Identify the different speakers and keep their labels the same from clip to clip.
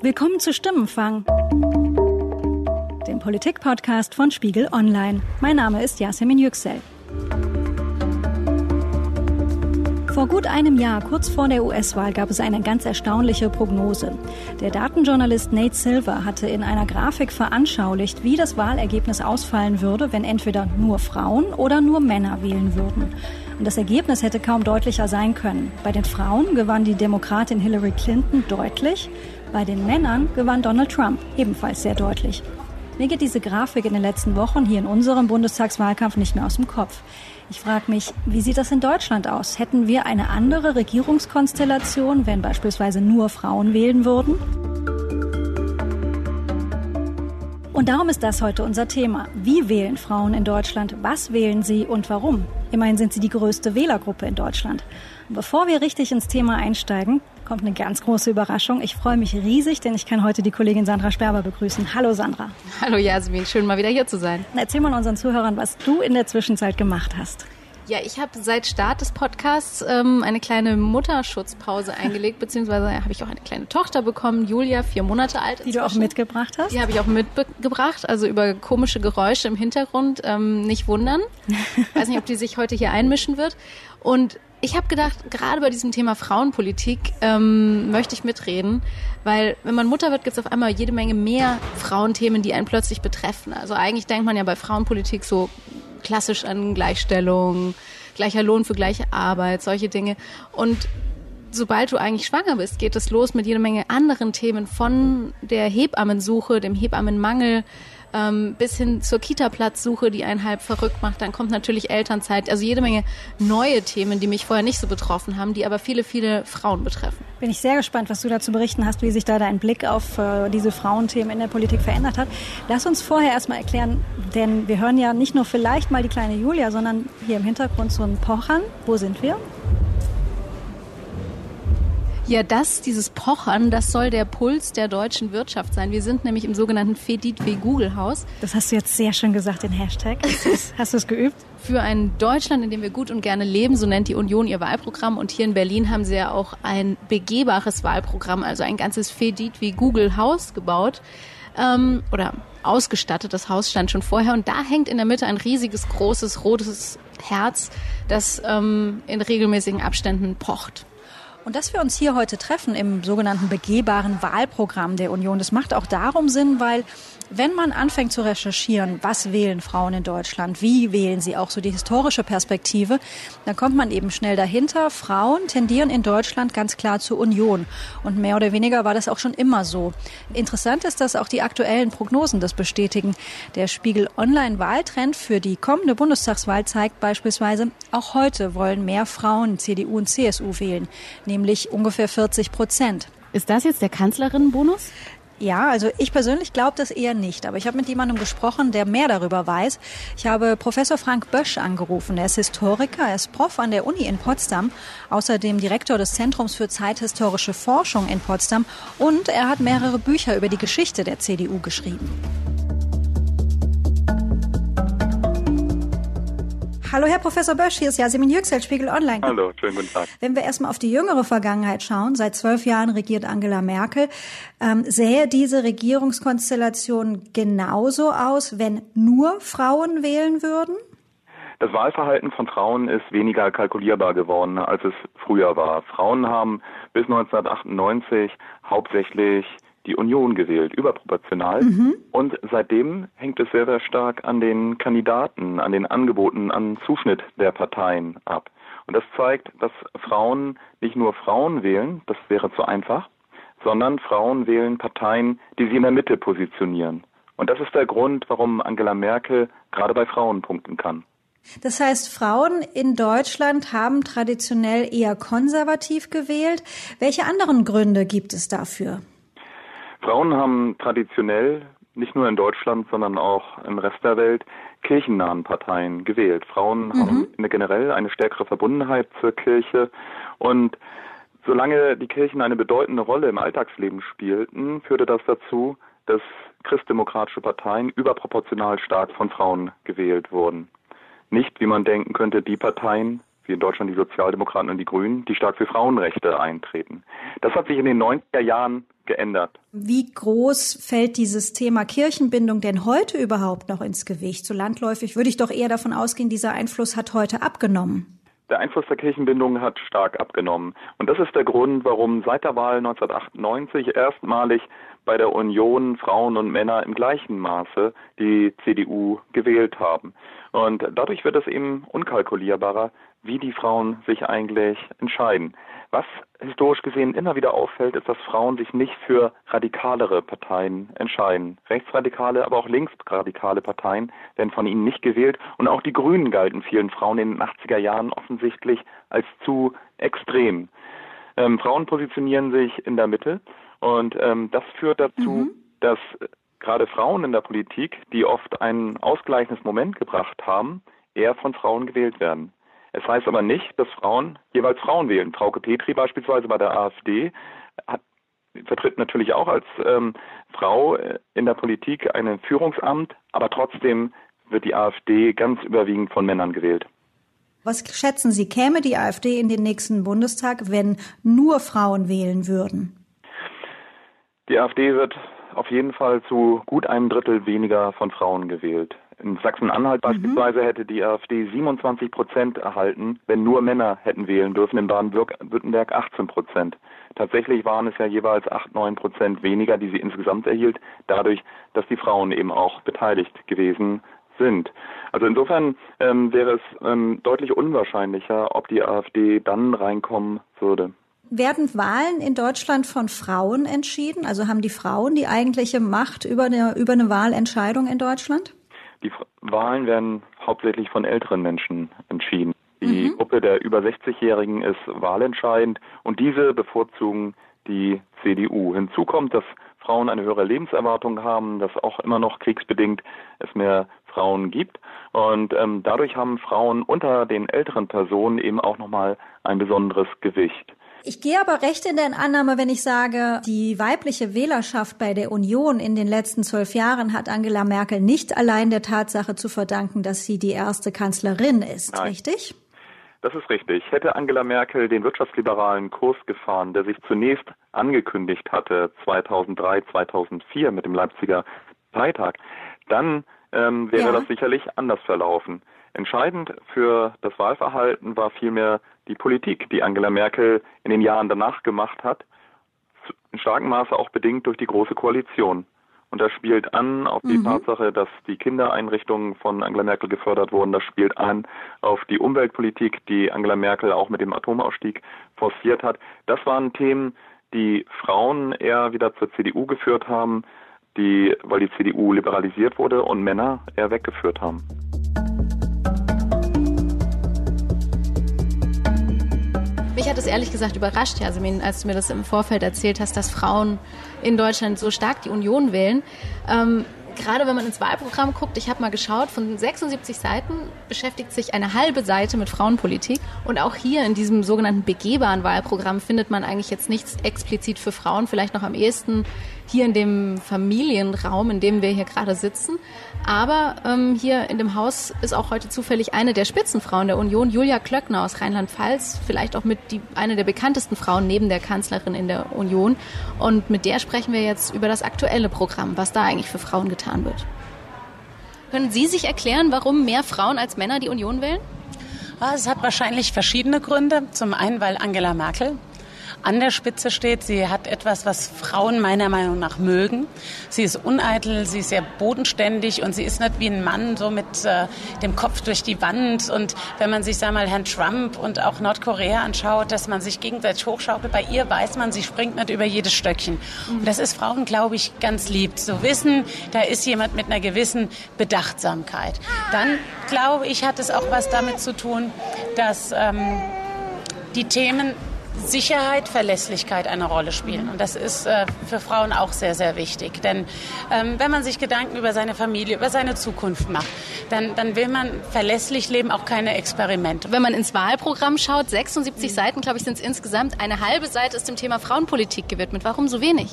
Speaker 1: Willkommen zu Stimmenfang, dem Politik-Podcast von Spiegel Online. Mein Name ist Yasemin Yüksel. Vor gut einem Jahr, kurz vor der US-Wahl, gab es eine ganz erstaunliche Prognose. Der Datenjournalist Nate Silver hatte in einer Grafik veranschaulicht, wie das Wahlergebnis ausfallen würde, wenn entweder nur Frauen oder nur Männer wählen würden. Und das Ergebnis hätte kaum deutlicher sein können. Bei den Frauen gewann die Demokratin Hillary Clinton deutlich, bei den Männern gewann Donald Trump ebenfalls sehr deutlich. Mir geht diese Grafik in den letzten Wochen hier in unserem Bundestagswahlkampf nicht mehr aus dem Kopf. Ich frage mich, wie sieht das in Deutschland aus? Hätten wir eine andere Regierungskonstellation, wenn beispielsweise nur Frauen wählen würden? Und darum ist das heute unser Thema. Wie wählen Frauen in Deutschland? Was wählen sie und warum? Immerhin sind sie die größte Wählergruppe in Deutschland. Bevor wir richtig ins Thema einsteigen, kommt eine ganz große Überraschung. Ich freue mich riesig, denn ich kann heute die Kollegin Sandra Sperber begrüßen. Hallo Sandra.
Speaker 2: Hallo Jasmin, schön mal wieder hier zu sein.
Speaker 1: Erzähl mal unseren Zuhörern, was du in der Zwischenzeit gemacht hast.
Speaker 2: Ja, ich habe seit Start des Podcasts ähm, eine kleine Mutterschutzpause eingelegt, beziehungsweise habe ich auch eine kleine Tochter bekommen, Julia, vier Monate alt.
Speaker 1: Die du auch mitgebracht hast?
Speaker 2: Die habe ich auch mitgebracht, also über komische Geräusche im Hintergrund ähm, nicht wundern. Weiß nicht, ob die sich heute hier einmischen wird. Und ich habe gedacht, gerade bei diesem Thema Frauenpolitik ähm, möchte ich mitreden, weil wenn man Mutter wird, gibt es auf einmal jede Menge mehr Frauenthemen, die einen plötzlich betreffen. Also eigentlich denkt man ja bei Frauenpolitik so klassisch an Gleichstellung, gleicher Lohn für gleiche Arbeit, solche Dinge. Und sobald du eigentlich schwanger bist, geht es los mit jede Menge anderen Themen von der Hebammensuche, dem Hebammenmangel, ähm, bis hin zur Kita-Platzsuche, die einen halb verrückt macht. Dann kommt natürlich Elternzeit, also jede Menge neue Themen, die mich vorher nicht so betroffen haben, die aber viele, viele Frauen betreffen.
Speaker 1: Bin ich sehr gespannt, was du dazu berichten hast, wie sich da dein Blick auf äh, diese Frauenthemen in der Politik verändert hat. Lass uns vorher erstmal erklären, denn wir hören ja nicht nur vielleicht mal die kleine Julia, sondern hier im Hintergrund so ein Pochern. Wo sind wir?
Speaker 2: Ja, das, dieses Pochern, das soll der Puls der deutschen Wirtschaft sein. Wir sind nämlich im sogenannten Fedit wie Google Haus.
Speaker 1: Das hast du jetzt sehr schön gesagt, den Hashtag. Hast du es geübt?
Speaker 2: Für ein Deutschland, in dem wir gut und gerne leben, so nennt die Union ihr Wahlprogramm. Und hier in Berlin haben sie ja auch ein begehbares Wahlprogramm, also ein ganzes Fedit wie Google Haus gebaut. Ähm, oder ausgestattet. Das Haus stand schon vorher. Und da hängt in der Mitte ein riesiges, großes, rotes Herz, das ähm, in regelmäßigen Abständen pocht.
Speaker 1: Und dass wir uns hier heute treffen im sogenannten begehbaren Wahlprogramm der Union, das macht auch darum Sinn, weil wenn man anfängt zu recherchieren, was wählen Frauen in Deutschland, wie wählen sie auch so die historische Perspektive, dann kommt man eben schnell dahinter. Frauen tendieren in Deutschland ganz klar zur Union. Und mehr oder weniger war das auch schon immer so. Interessant ist, dass auch die aktuellen Prognosen das bestätigen. Der Spiegel Online Wahltrend für die kommende Bundestagswahl zeigt beispielsweise, auch heute wollen mehr Frauen CDU und CSU wählen, nämlich ungefähr 40 Prozent.
Speaker 2: Ist das jetzt der Kanzlerinnenbonus?
Speaker 1: Ja, also ich persönlich glaube das eher nicht. Aber ich habe mit jemandem gesprochen, der mehr darüber weiß. Ich habe Professor Frank Bösch angerufen. Er ist Historiker, er ist Prof an der Uni in Potsdam, außerdem Direktor des Zentrums für zeithistorische Forschung in Potsdam und er hat mehrere Bücher über die Geschichte der CDU geschrieben. Hallo, Herr Professor Bösch, hier ist Yasemin Yüksel, Spiegel Online.
Speaker 3: Hallo, schönen guten Tag.
Speaker 1: Wenn wir erstmal auf die jüngere Vergangenheit schauen, seit zwölf Jahren regiert Angela Merkel, ähm, sähe diese Regierungskonstellation genauso aus, wenn nur Frauen wählen würden?
Speaker 3: Das Wahlverhalten von Frauen ist weniger kalkulierbar geworden, als es früher war. Frauen haben bis 1998 hauptsächlich die Union gewählt, überproportional. Mhm. Und seitdem hängt es sehr, sehr stark an den Kandidaten, an den Angeboten, an Zuschnitt der Parteien ab. Und das zeigt, dass Frauen nicht nur Frauen wählen, das wäre zu einfach, sondern Frauen wählen Parteien, die sie in der Mitte positionieren. Und das ist der Grund, warum Angela Merkel gerade bei Frauen punkten kann.
Speaker 1: Das heißt, Frauen in Deutschland haben traditionell eher konservativ gewählt. Welche anderen Gründe gibt es dafür?
Speaker 3: Frauen haben traditionell nicht nur in Deutschland, sondern auch im Rest der Welt kirchennahen Parteien gewählt. Frauen mhm. haben generell eine stärkere Verbundenheit zur Kirche und solange die Kirchen eine bedeutende Rolle im Alltagsleben spielten, führte das dazu, dass christdemokratische Parteien überproportional stark von Frauen gewählt wurden. Nicht, wie man denken könnte, die Parteien, wie in Deutschland die Sozialdemokraten und die Grünen, die stark für Frauenrechte eintreten. Das hat sich in den 90er Jahren geändert.
Speaker 1: Wie groß fällt dieses Thema Kirchenbindung denn heute überhaupt noch ins Gewicht? So landläufig würde ich doch eher davon ausgehen, dieser Einfluss hat heute abgenommen.
Speaker 3: Der Einfluss der Kirchenbindung hat stark abgenommen. Und das ist der Grund, warum seit der Wahl 1998 erstmalig bei der Union Frauen und Männer im gleichen Maße die CDU gewählt haben. Und dadurch wird es eben unkalkulierbarer, wie die Frauen sich eigentlich entscheiden. Was historisch gesehen immer wieder auffällt, ist, dass Frauen sich nicht für radikalere Parteien entscheiden. Rechtsradikale, aber auch linksradikale Parteien werden von ihnen nicht gewählt. Und auch die Grünen galten vielen Frauen in den 80er Jahren offensichtlich als zu extrem. Ähm, Frauen positionieren sich in der Mitte und ähm, das führt dazu, mhm. dass gerade Frauen in der Politik, die oft ein ausgleichendes Moment gebracht haben, eher von Frauen gewählt werden. Es heißt aber nicht, dass Frauen jeweils Frauen wählen. Frauke Petri beispielsweise bei der AfD hat, vertritt natürlich auch als ähm, Frau in der Politik ein Führungsamt, aber trotzdem wird die AfD ganz überwiegend von Männern gewählt.
Speaker 1: Was schätzen Sie, käme die AfD in den nächsten Bundestag, wenn nur Frauen wählen würden?
Speaker 3: Die AfD wird auf jeden Fall zu gut einem Drittel weniger von Frauen gewählt. In Sachsen-Anhalt mhm. beispielsweise hätte die AfD 27 Prozent erhalten, wenn nur Männer hätten wählen dürfen, in Baden-Württemberg 18 Prozent. Tatsächlich waren es ja jeweils 8, 9 Prozent weniger, die sie insgesamt erhielt, dadurch, dass die Frauen eben auch beteiligt gewesen sind. Also insofern ähm, wäre es ähm, deutlich unwahrscheinlicher, ob die AfD dann reinkommen würde.
Speaker 1: Werden Wahlen in Deutschland von Frauen entschieden? Also haben die Frauen die eigentliche Macht über eine, über eine Wahlentscheidung in Deutschland?
Speaker 3: Die Wahlen werden hauptsächlich von älteren Menschen entschieden. Die mhm. Gruppe der über 60-Jährigen ist wahlentscheidend und diese bevorzugen die CDU. Hinzu kommt, dass Frauen eine höhere Lebenserwartung haben, dass auch immer noch kriegsbedingt es mehr Frauen gibt. Und ähm, dadurch haben Frauen unter den älteren Personen eben auch nochmal ein besonderes Gewicht.
Speaker 1: Ich gehe aber recht in der Annahme, wenn ich sage, die weibliche Wählerschaft bei der Union in den letzten zwölf Jahren hat Angela Merkel nicht allein der Tatsache zu verdanken, dass sie die erste Kanzlerin ist, Nein. richtig?
Speaker 3: Das ist richtig. Hätte Angela Merkel den wirtschaftsliberalen Kurs gefahren, der sich zunächst angekündigt hatte, 2003, 2004 mit dem Leipziger Parteitag, dann ähm, wäre ja. das sicherlich anders verlaufen. Entscheidend für das Wahlverhalten war vielmehr die Politik, die Angela Merkel in den Jahren danach gemacht hat, in starkem Maße auch bedingt durch die Große Koalition. Und das spielt an auf die mhm. Tatsache, dass die Kindereinrichtungen von Angela Merkel gefördert wurden. Das spielt an auf die Umweltpolitik, die Angela Merkel auch mit dem Atomausstieg forciert hat. Das waren Themen, die Frauen eher wieder zur CDU geführt haben, die, weil die CDU liberalisiert wurde und Männer eher weggeführt haben.
Speaker 2: Mich hat es ehrlich gesagt überrascht, Jasmin, als du mir das im Vorfeld erzählt hast, dass Frauen in Deutschland so stark die Union wählen. Ähm, gerade wenn man ins Wahlprogramm guckt, ich habe mal geschaut, von 76 Seiten beschäftigt sich eine halbe Seite mit Frauenpolitik. Und auch hier in diesem sogenannten begehbaren Wahlprogramm findet man eigentlich jetzt nichts explizit für Frauen, vielleicht noch am ehesten hier in dem Familienraum, in dem wir hier gerade sitzen. Aber ähm, hier in dem Haus ist auch heute zufällig eine der Spitzenfrauen der Union, Julia Klöckner aus Rheinland-Pfalz, vielleicht auch mit die, eine der bekanntesten Frauen neben der Kanzlerin in der Union. Und mit der sprechen wir jetzt über das aktuelle Programm, was da eigentlich für Frauen getan wird. Können Sie sich erklären, warum mehr Frauen als Männer die Union wählen?
Speaker 4: Ah, es hat wahrscheinlich verschiedene Gründe. Zum einen, weil Angela Merkel an der Spitze steht. Sie hat etwas, was Frauen meiner Meinung nach mögen. Sie ist uneitel, sie ist sehr bodenständig und sie ist nicht wie ein Mann so mit äh, dem Kopf durch die Wand. Und wenn man sich, sag mal, Herrn Trump und auch Nordkorea anschaut, dass man sich gegenseitig hochschaukelt, bei ihr weiß man, sie springt nicht über jedes Stöckchen. Und das ist Frauen, glaube ich, ganz lieb. Zu wissen, da ist jemand mit einer gewissen Bedachtsamkeit. Dann, glaube ich, hat es auch was damit zu tun, dass ähm, die Themen Sicherheit, Verlässlichkeit eine Rolle spielen. Und das ist äh, für Frauen auch sehr, sehr wichtig. Denn ähm, wenn man sich Gedanken über seine Familie, über seine Zukunft macht, dann, dann will man verlässlich leben, auch keine Experimente.
Speaker 2: Wenn man ins Wahlprogramm schaut, 76 mhm. Seiten, glaube ich, sind es insgesamt. Eine halbe Seite ist dem Thema Frauenpolitik gewidmet. Warum so wenig?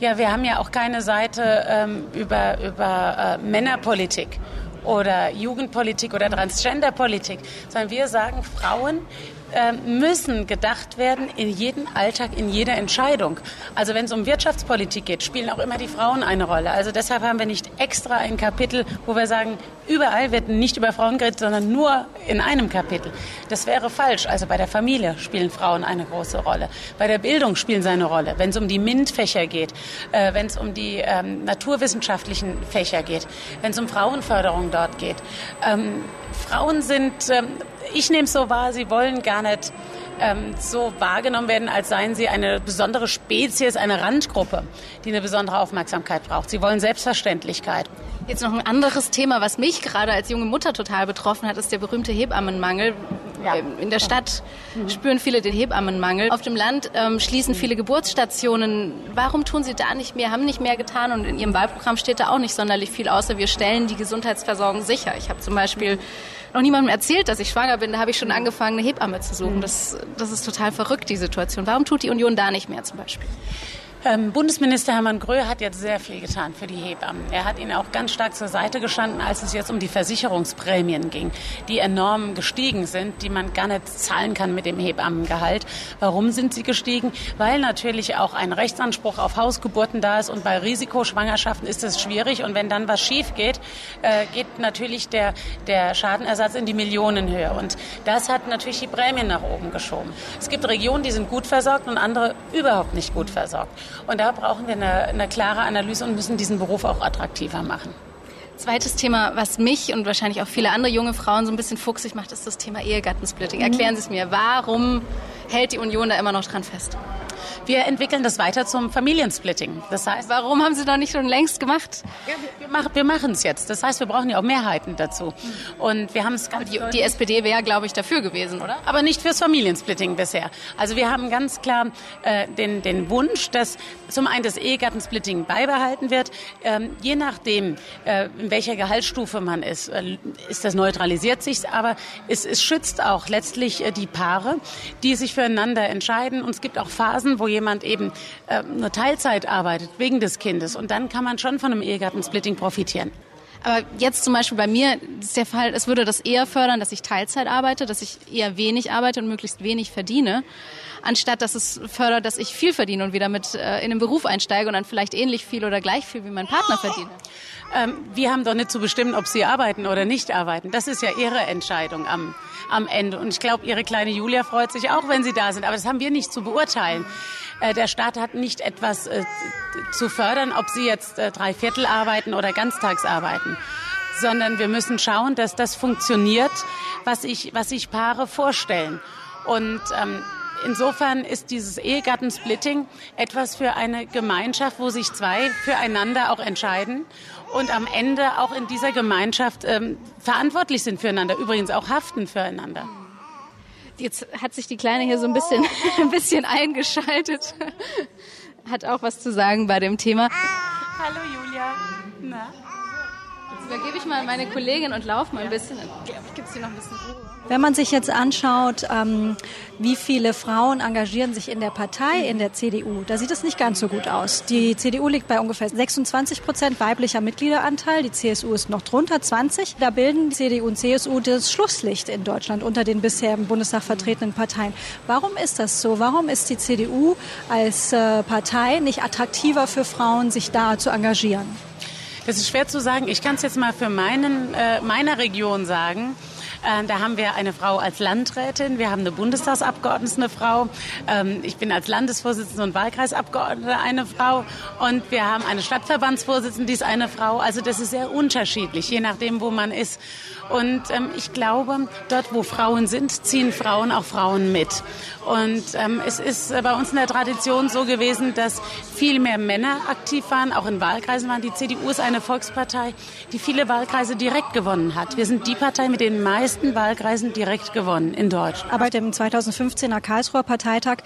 Speaker 4: Ja, wir haben ja auch keine Seite ähm, über, über äh, Männerpolitik oder Jugendpolitik oder Transgenderpolitik, sondern wir sagen, Frauen äh, müssen gedacht werden in jedem Alltag, in jeder Entscheidung. Also wenn es um Wirtschaftspolitik geht, spielen auch immer die Frauen eine Rolle. Also deshalb haben wir nicht extra ein Kapitel, wo wir sagen, überall wird nicht über Frauen geredet, sondern nur in einem Kapitel. Das wäre falsch. Also bei der Familie spielen Frauen eine große Rolle. Bei der Bildung spielen sie eine Rolle. Wenn es um die MINT-Fächer geht, äh, wenn es um die ähm, naturwissenschaftlichen Fächer geht, wenn es um Frauenförderung dort geht. Ähm, Frauen sind, ähm, ich nehme es so wahr, sie wollen gar nicht ähm, so wahrgenommen werden, als seien sie eine besondere Spezies, eine Randgruppe, die eine besondere Aufmerksamkeit braucht. Sie wollen Selbstverständlichkeit.
Speaker 2: Jetzt noch ein anderes Thema, was mich gerade als junge Mutter total betroffen hat, ist der berühmte Hebammenmangel. Ja. Ähm, in der Stadt mhm. spüren viele den Hebammenmangel. Auf dem Land ähm, schließen viele Geburtsstationen. Warum tun Sie da nicht mehr, haben nicht mehr getan? Und in Ihrem Wahlprogramm steht da auch nicht sonderlich viel, außer wir stellen die Gesundheitsversorgung sicher. Ich habe zum Beispiel noch niemandem erzählt, dass ich schwanger bin. Da habe ich schon angefangen, eine Hebamme zu suchen. Das, das ist total verrückt, die Situation. Warum tut die Union da nicht mehr zum Beispiel?
Speaker 4: Ähm, Bundesminister Hermann Gröhe hat jetzt sehr viel getan für die Hebammen. Er hat ihnen auch ganz stark zur Seite gestanden, als es jetzt um die Versicherungsprämien ging, die enorm gestiegen sind, die man gar nicht zahlen kann mit dem Hebammengehalt. Warum sind sie gestiegen? Weil natürlich auch ein Rechtsanspruch auf Hausgeburten da ist und bei Risikoschwangerschaften ist es schwierig. Und wenn dann was schief geht, äh, geht natürlich der, der Schadenersatz in die Millionenhöhe. Und das hat natürlich die Prämien nach oben geschoben. Es gibt Regionen, die sind gut versorgt und andere überhaupt nicht gut versorgt. Und da brauchen wir eine, eine klare Analyse und müssen diesen Beruf auch attraktiver machen.
Speaker 2: Zweites Thema, was mich und wahrscheinlich auch viele andere junge Frauen so ein bisschen fuchsig macht, ist das Thema Ehegattensplitting. Erklären Sie es mir, warum hält die Union da immer noch dran fest?
Speaker 4: Wir entwickeln das weiter zum Familiensplitting.
Speaker 2: Das heißt, warum haben Sie noch nicht schon längst gemacht?
Speaker 4: Ja, wir, machen, wir machen es jetzt. Das heißt, wir brauchen ja auch Mehrheiten dazu. Und wir haben es
Speaker 2: ganz die, die SPD wäre, glaube ich, dafür gewesen, oder?
Speaker 4: Aber nicht fürs Familiensplitting bisher. Also wir haben ganz klar äh, den, den Wunsch, dass zum einen das Ehegattensplitting beibehalten wird. Ähm, je nachdem, äh, in welcher Gehaltsstufe man ist, äh, ist das neutralisiert sich. Aber es, es schützt auch letztlich äh, die Paare, die sich füreinander entscheiden. Und es gibt auch Phasen, wo jemand eben äh, nur Teilzeit arbeitet wegen des Kindes. Und dann kann man schon von einem Ehegattensplitting profitieren.
Speaker 2: Aber jetzt zum Beispiel bei mir ist der Fall, es würde das eher fördern, dass ich Teilzeit arbeite, dass ich eher wenig arbeite und möglichst wenig verdiene, anstatt dass es fördert, dass ich viel verdiene und wieder mit äh, in den Beruf einsteige und dann vielleicht ähnlich viel oder gleich viel wie mein Partner verdiene.
Speaker 4: Ähm, wir haben doch nicht zu bestimmen, ob Sie arbeiten oder nicht arbeiten. Das ist ja Ihre Entscheidung am, am Ende. Und ich glaube, Ihre kleine Julia freut sich auch, wenn Sie da sind. Aber das haben wir nicht zu beurteilen. Äh, der Staat hat nicht etwas äh, zu fördern, ob sie jetzt äh, drei Viertel arbeiten oder ganztags arbeiten sondern wir müssen schauen, dass das funktioniert, was sich was ich Paare vorstellen. Und ähm, insofern ist dieses Ehegattensplitting etwas für eine Gemeinschaft, wo sich zwei füreinander auch entscheiden und am Ende auch in dieser Gemeinschaft ähm, verantwortlich sind füreinander, übrigens auch haften füreinander.
Speaker 2: Jetzt hat sich die Kleine hier so ein bisschen, ein bisschen eingeschaltet. Hat auch was zu sagen bei dem Thema.
Speaker 4: Hallo Julia. Na?
Speaker 2: Übergebe ich mal meine Kollegin und laufe mal ein bisschen. Dann gibt es hier noch ein bisschen Ruhe.
Speaker 1: Wenn man sich jetzt anschaut, ähm, wie viele Frauen engagieren sich in der Partei, in der CDU, da sieht es nicht ganz so gut aus. Die CDU liegt bei ungefähr 26 Prozent weiblicher Mitgliederanteil, die CSU ist noch drunter, 20. Da bilden die CDU und CSU das Schlusslicht in Deutschland unter den bisher im Bundestag vertretenen Parteien. Warum ist das so? Warum ist die CDU als äh, Partei nicht attraktiver für Frauen, sich da zu engagieren?
Speaker 4: Das ist schwer zu sagen. Ich kann es jetzt mal für meinen, äh, meiner Region sagen. Äh, da haben wir eine Frau als Landrätin, wir haben eine Bundestagsabgeordnete, eine Frau. Ähm, ich bin als Landesvorsitzende und Wahlkreisabgeordnete eine Frau. Und wir haben eine Stadtverbandsvorsitzende, die ist eine Frau. Also das ist sehr unterschiedlich, je nachdem, wo man ist. Und ähm, ich glaube, dort, wo Frauen sind, ziehen Frauen auch Frauen mit. Und ähm, es ist bei uns in der Tradition so gewesen, dass viel mehr Männer aktiv waren, auch in Wahlkreisen waren. Die CDU ist eine Volkspartei, die viele Wahlkreise direkt gewonnen hat. Wir sind die Partei mit den meisten Wahlkreisen direkt gewonnen in Deutschland.
Speaker 1: Aber dem 2015er Karlsruher Parteitag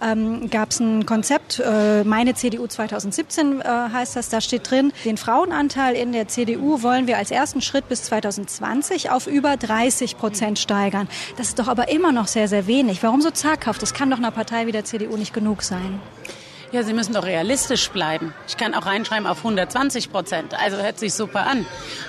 Speaker 1: ähm, gab es ein Konzept, äh, meine CDU 2017 äh, heißt das, da steht drin, den Frauenanteil in der CDU wollen wir als ersten Schritt bis 2020 auf über 30 Prozent steigern. Das ist doch aber immer noch sehr, sehr wenig. Warum so zaghaft? Das kann doch einer Partei wie der CDU nicht genug sein.
Speaker 4: Ja, Sie müssen doch realistisch bleiben. Ich kann auch reinschreiben auf 120 Prozent. Also hört sich super an.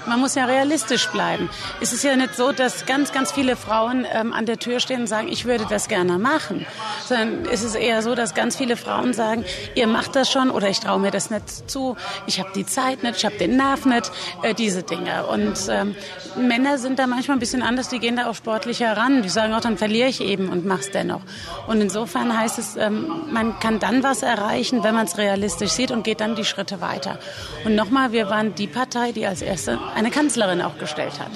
Speaker 4: Man muss ja realistisch bleiben. Es ist ja nicht so, dass ganz, ganz viele Frauen ähm, an der Tür stehen und sagen, ich würde das gerne machen. Sondern es ist eher so, dass ganz viele Frauen sagen, ihr macht das schon oder ich traue mir das nicht zu. Ich habe die Zeit nicht, ich habe den Nerv nicht, äh, diese Dinge. Und ähm, Männer sind da manchmal ein bisschen anders. Die gehen da auch sportlicher ran. Die sagen auch, dann verliere ich eben und mach's dennoch. Und insofern heißt es, ähm, man kann dann was erreichen, wenn man es realistisch sieht und geht dann die Schritte weiter. Und nochmal, wir waren die Partei, die als erste eine Kanzlerin auch gestellt hat.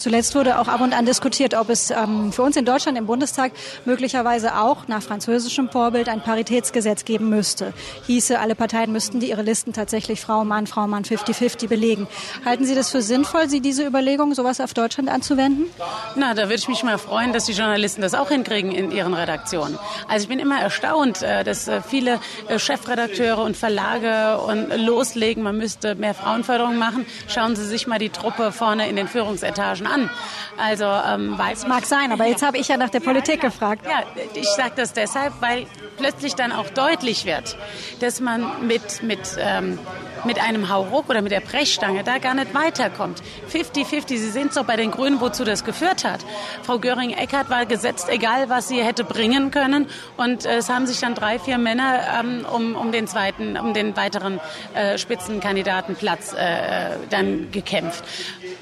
Speaker 1: Zuletzt wurde auch ab und an diskutiert, ob es ähm, für uns in Deutschland im Bundestag möglicherweise auch nach französischem Vorbild ein Paritätsgesetz geben müsste. Hieße, alle Parteien müssten die ihre Listen tatsächlich Frau, Mann, Frau, Mann 50-50 belegen. Halten Sie das für sinnvoll, Sie diese Überlegung, sowas auf Deutschland anzuwenden?
Speaker 4: Na, da würde ich mich mal freuen, dass die Journalisten das auch hinkriegen in ihren Redaktionen. Also ich bin immer erstaunt, äh, dass äh, viele äh, Chefredakteure und Verlage und loslegen, man müsste mehr Frauenförderung machen. Schauen Sie sich mal die Truppe vorne in den Führungsetagen an. Also, ähm, weil
Speaker 1: es mag sein, aber jetzt habe ich ja nach der Politik gefragt.
Speaker 4: Ja, ich sage das deshalb, weil plötzlich dann auch deutlich wird, dass man mit, mit, ähm, mit einem Hauruck oder mit der Brechstange da gar nicht weiterkommt. 50-50, Sie sehen es doch bei den Grünen, wozu das geführt hat. Frau Göring-Eckardt war gesetzt, egal was sie hätte bringen können. Und äh, es haben sich dann drei, vier Männer ähm, um, um den zweiten, um den weiteren äh, Spitzenkandidatenplatz äh, dann gekämpft.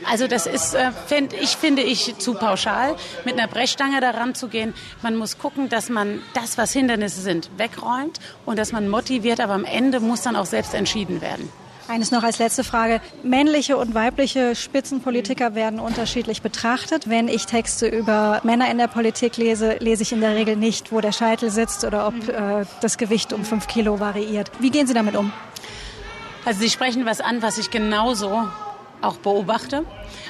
Speaker 4: Also das ist, äh, find, ich finde ich, zu pauschal, mit einer Brechstange daran zu gehen. Man muss gucken, dass man das, was Hindernisse sind, wegräumt und dass man motiviert, aber am Ende muss dann auch selbst entschieden werden.
Speaker 1: Eines noch als letzte Frage. Männliche und weibliche Spitzenpolitiker werden unterschiedlich betrachtet. Wenn ich Texte über Männer in der Politik lese, lese ich in der Regel nicht, wo der Scheitel sitzt oder ob äh, das Gewicht um fünf Kilo variiert. Wie gehen Sie damit um?
Speaker 4: Also Sie sprechen was an, was ich genauso auch beobachte.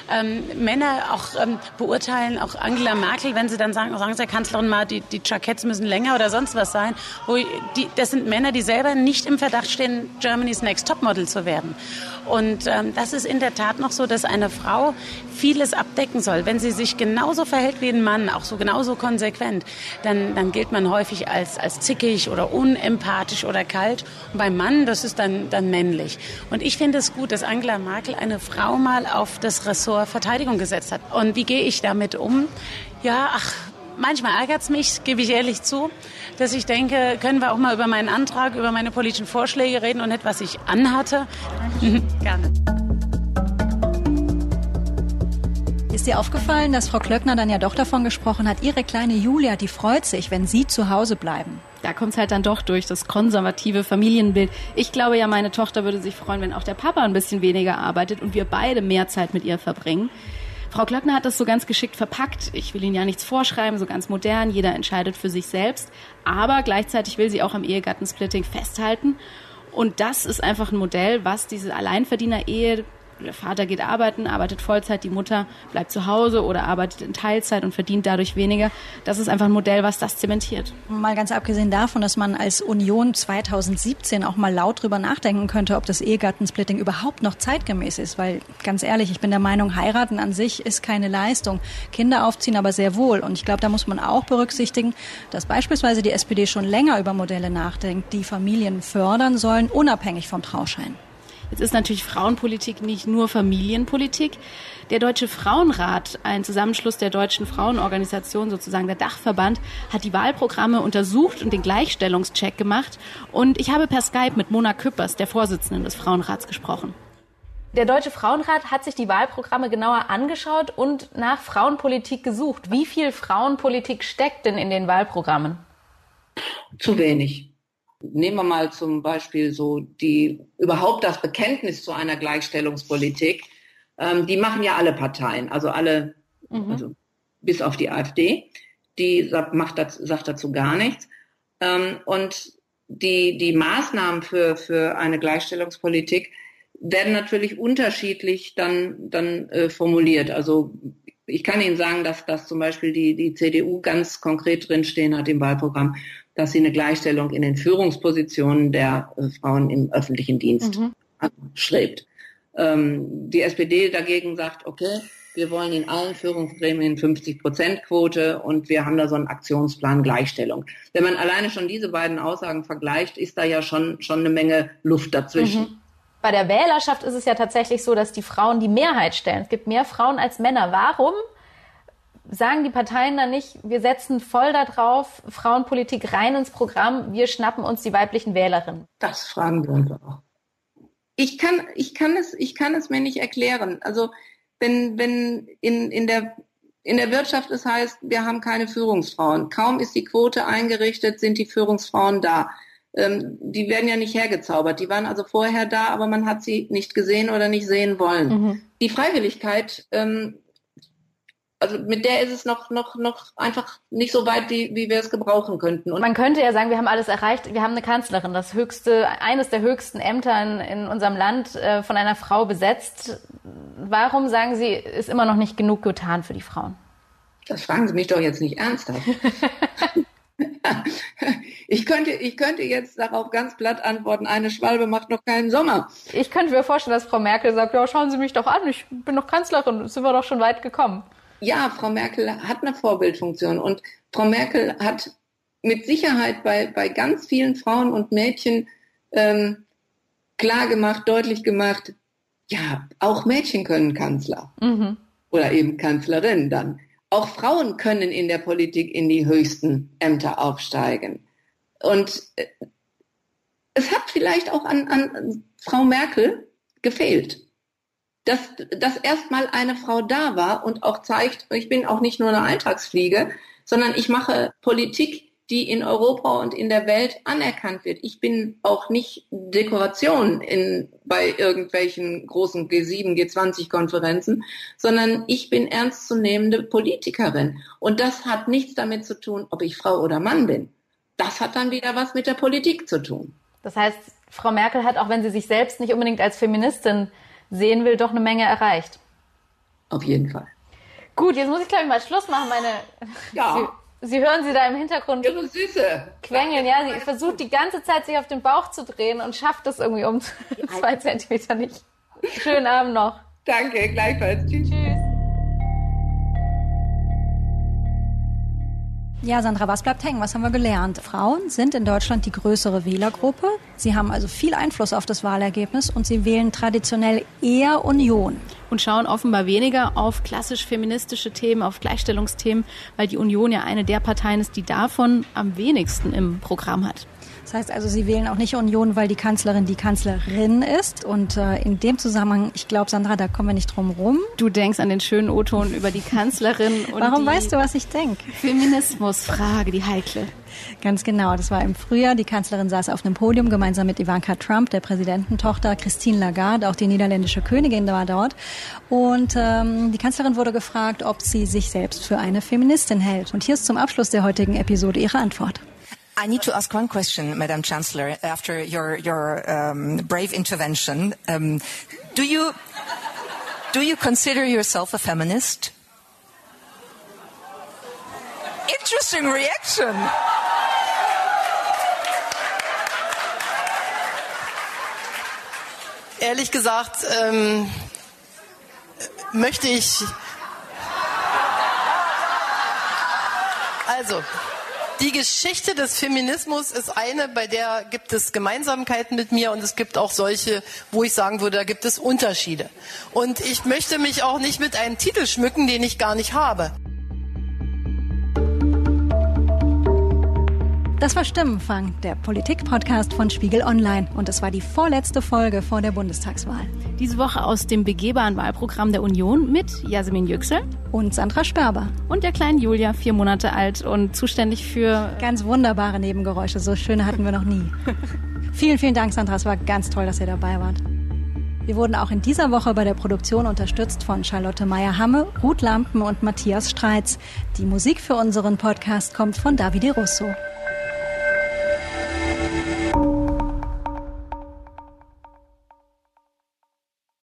Speaker 4: Ähm, Männer auch ähm, beurteilen, auch Angela Merkel, wenn sie dann sagen, sagen Sie, Herr Kanzlerin, mal die, die Jacketts müssen länger oder sonst was sein. Wo die, das sind Männer, die selber nicht im Verdacht stehen, Germany's Next Topmodel zu werden. Und ähm, das ist in der Tat noch so, dass eine Frau vieles abdecken soll. Wenn sie sich genauso verhält wie ein Mann, auch so genauso konsequent, dann, dann gilt man häufig als, als zickig oder unempathisch oder kalt. Und beim Mann, das ist dann, dann männlich. Und ich finde es gut, dass Angela Merkel eine Frau mal auf das Ressort Verteidigung gesetzt hat. Und wie gehe ich damit um? Ja, ach, manchmal ärgert es mich, gebe ich ehrlich zu, dass ich denke, können wir auch mal über meinen Antrag, über meine politischen Vorschläge reden und nicht, was ich anhatte. Gerne.
Speaker 1: Ist dir aufgefallen, dass Frau Klöckner dann ja doch davon gesprochen hat, ihre kleine Julia, die freut sich, wenn Sie zu Hause bleiben?
Speaker 2: Da kommt es halt dann doch durch das konservative Familienbild. Ich glaube ja, meine Tochter würde sich freuen, wenn auch der Papa ein bisschen weniger arbeitet und wir beide mehr Zeit mit ihr verbringen. Frau Klöckner hat das so ganz geschickt verpackt. Ich will Ihnen ja nichts vorschreiben, so ganz modern. Jeder entscheidet für sich selbst. Aber gleichzeitig will sie auch am Ehegattensplitting festhalten. Und das ist einfach ein Modell, was diese Alleinverdiener-Ehe der Vater geht arbeiten, arbeitet Vollzeit, die Mutter bleibt zu Hause oder arbeitet in Teilzeit und verdient dadurch weniger. Das ist einfach ein Modell, was das zementiert.
Speaker 1: Mal ganz abgesehen davon, dass man als Union 2017 auch mal laut drüber nachdenken könnte, ob das Ehegattensplitting überhaupt noch zeitgemäß ist. Weil ganz ehrlich, ich bin der Meinung, heiraten an sich ist keine Leistung. Kinder aufziehen aber sehr wohl. Und ich glaube, da muss man auch berücksichtigen, dass beispielsweise die SPD schon länger über Modelle nachdenkt, die Familien fördern sollen, unabhängig vom Trauschein.
Speaker 2: Jetzt ist natürlich Frauenpolitik nicht nur Familienpolitik. Der Deutsche Frauenrat, ein Zusammenschluss der deutschen Frauenorganisationen, sozusagen der Dachverband, hat die Wahlprogramme untersucht und den Gleichstellungscheck gemacht. Und ich habe per Skype mit Mona Küppers, der Vorsitzenden des Frauenrats, gesprochen. Der Deutsche Frauenrat hat sich die Wahlprogramme genauer angeschaut und nach Frauenpolitik gesucht. Wie viel Frauenpolitik steckt denn in den Wahlprogrammen?
Speaker 5: Zu wenig. Nehmen wir mal zum Beispiel so die überhaupt das Bekenntnis zu einer Gleichstellungspolitik. Ähm, die machen ja alle Parteien, also alle, mhm. also bis auf die AfD. Die sagt, macht das, sagt dazu gar nichts. Ähm, und die, die Maßnahmen für, für eine Gleichstellungspolitik werden natürlich unterschiedlich dann, dann äh, formuliert. Also ich kann Ihnen sagen, dass, dass zum Beispiel die, die CDU ganz konkret drinstehen hat im Wahlprogramm, dass sie eine Gleichstellung in den Führungspositionen der äh, Frauen im öffentlichen Dienst mhm. anstrebt. Ähm, die SPD dagegen sagt, okay, wir wollen in allen Führungsgremien 50-Prozent-Quote und wir haben da so einen Aktionsplan Gleichstellung. Wenn man alleine schon diese beiden Aussagen vergleicht, ist da ja schon, schon eine Menge Luft dazwischen. Mhm.
Speaker 2: Bei der Wählerschaft ist es ja tatsächlich so, dass die Frauen die Mehrheit stellen. Es gibt mehr Frauen als Männer. Warum sagen die Parteien dann nicht, wir setzen voll darauf, Frauenpolitik rein ins Programm, wir schnappen uns die weiblichen Wählerinnen?
Speaker 5: Das fragen wir uns auch. Ich kann, ich kann es, ich kann es mir nicht erklären. Also, wenn, wenn in, in der, in der Wirtschaft es heißt, wir haben keine Führungsfrauen. Kaum ist die Quote eingerichtet, sind die Führungsfrauen da. Ähm, die werden ja nicht hergezaubert. Die waren also vorher da, aber man hat sie nicht gesehen oder nicht sehen wollen. Mhm. Die Freiwilligkeit ähm, also mit der ist es noch, noch, noch einfach nicht so weit, wie, wie wir es gebrauchen könnten.
Speaker 2: Und Man könnte ja sagen, wir haben alles erreicht. Wir haben eine Kanzlerin, das höchste, eines der höchsten Ämter in, in unserem Land äh, von einer Frau besetzt. Warum sagen Sie, ist immer noch nicht genug getan für die Frauen?
Speaker 5: Das fragen Sie mich doch jetzt nicht ernsthaft. ich könnte, ich könnte jetzt darauf ganz platt antworten, eine Schwalbe macht noch keinen Sommer.
Speaker 2: Ich könnte mir vorstellen, dass Frau Merkel sagt, ja, schauen Sie mich doch an, ich bin noch Kanzlerin, sind wir doch schon weit gekommen
Speaker 5: ja, Frau Merkel hat eine Vorbildfunktion und Frau Merkel hat mit Sicherheit bei, bei ganz vielen Frauen und Mädchen ähm, klar gemacht, deutlich gemacht, ja, auch Mädchen können Kanzler mhm. oder eben Kanzlerin dann. Auch Frauen können in der Politik in die höchsten Ämter aufsteigen. Und äh, es hat vielleicht auch an, an Frau Merkel gefehlt dass, dass erstmal eine Frau da war und auch zeigt, ich bin auch nicht nur eine Alltagsfliege, sondern ich mache Politik, die in Europa und in der Welt anerkannt wird. Ich bin auch nicht Dekoration in, bei irgendwelchen großen G7, G20-Konferenzen, sondern ich bin ernstzunehmende Politikerin. Und das hat nichts damit zu tun, ob ich Frau oder Mann bin. Das hat dann wieder was mit der Politik zu tun.
Speaker 2: Das heißt, Frau Merkel hat, auch wenn sie sich selbst nicht unbedingt als Feministin sehen will, doch eine Menge erreicht.
Speaker 5: Auf jeden Fall.
Speaker 2: Gut, jetzt muss ich glaube ich mal Schluss machen. Meine, ja. Sie, Sie hören sie da im Hintergrund
Speaker 5: Ihre Süße.
Speaker 2: quengeln. Ja, sie versucht die ganze Zeit sich auf den Bauch zu drehen und schafft es irgendwie um zwei Zentimeter nicht. Schönen Abend noch.
Speaker 5: Danke, gleichfalls. Tschüss. Tschüss.
Speaker 1: Ja, Sandra, was bleibt hängen? Was haben wir gelernt? Frauen sind in Deutschland die größere Wählergruppe. Sie haben also viel Einfluss auf das Wahlergebnis und sie wählen traditionell eher Union.
Speaker 2: Und schauen offenbar weniger auf klassisch feministische Themen, auf Gleichstellungsthemen, weil die Union ja eine der Parteien ist, die davon am wenigsten im Programm hat.
Speaker 1: Das heißt also, Sie wählen auch nicht Union, weil die Kanzlerin die Kanzlerin ist. Und äh, in dem Zusammenhang, ich glaube, Sandra, da kommen wir nicht drum rum.
Speaker 2: Du denkst an den schönen O-Ton über die Kanzlerin.
Speaker 1: und Warum weißt du, was ich denke?
Speaker 2: Feminismusfrage, die heikle.
Speaker 1: Ganz genau. Das war im Frühjahr. Die Kanzlerin saß auf einem Podium gemeinsam mit Ivanka Trump, der Präsidententochter, Christine Lagarde, auch die niederländische Königin war dort. Und ähm, die Kanzlerin wurde gefragt, ob sie sich selbst für eine Feministin hält. Und hier ist zum Abschluss der heutigen Episode ihre Antwort.
Speaker 6: I need to ask one question, Madam Chancellor, after your, your um, brave intervention. Um, do, you, do you consider yourself a feminist? Interesting reaction.
Speaker 7: Ehrlich gesagt ähm, möchte ich. Also, die Geschichte des Feminismus ist eine, bei der gibt es Gemeinsamkeiten mit mir und es gibt auch solche, wo ich sagen würde, da gibt es Unterschiede. Und ich möchte mich auch nicht mit einem Titel schmücken, den ich gar nicht habe.
Speaker 1: Das war Stimmenfang, der Politik-Podcast von Spiegel Online. Und es war die vorletzte Folge vor der Bundestagswahl.
Speaker 2: Diese Woche aus dem begehbaren Wahlprogramm der Union mit Jasmin Yüksel
Speaker 1: und Sandra Sperber.
Speaker 2: Und der kleinen Julia, vier Monate alt und zuständig für...
Speaker 1: Ganz wunderbare Nebengeräusche, so schöne hatten wir noch nie. vielen, vielen Dank, Sandra. Es war ganz toll, dass ihr dabei wart. Wir wurden auch in dieser Woche bei der Produktion unterstützt von Charlotte Meyer-Hamme, Ruth Lampen und Matthias Streitz. Die Musik für unseren Podcast kommt von Davide Russo.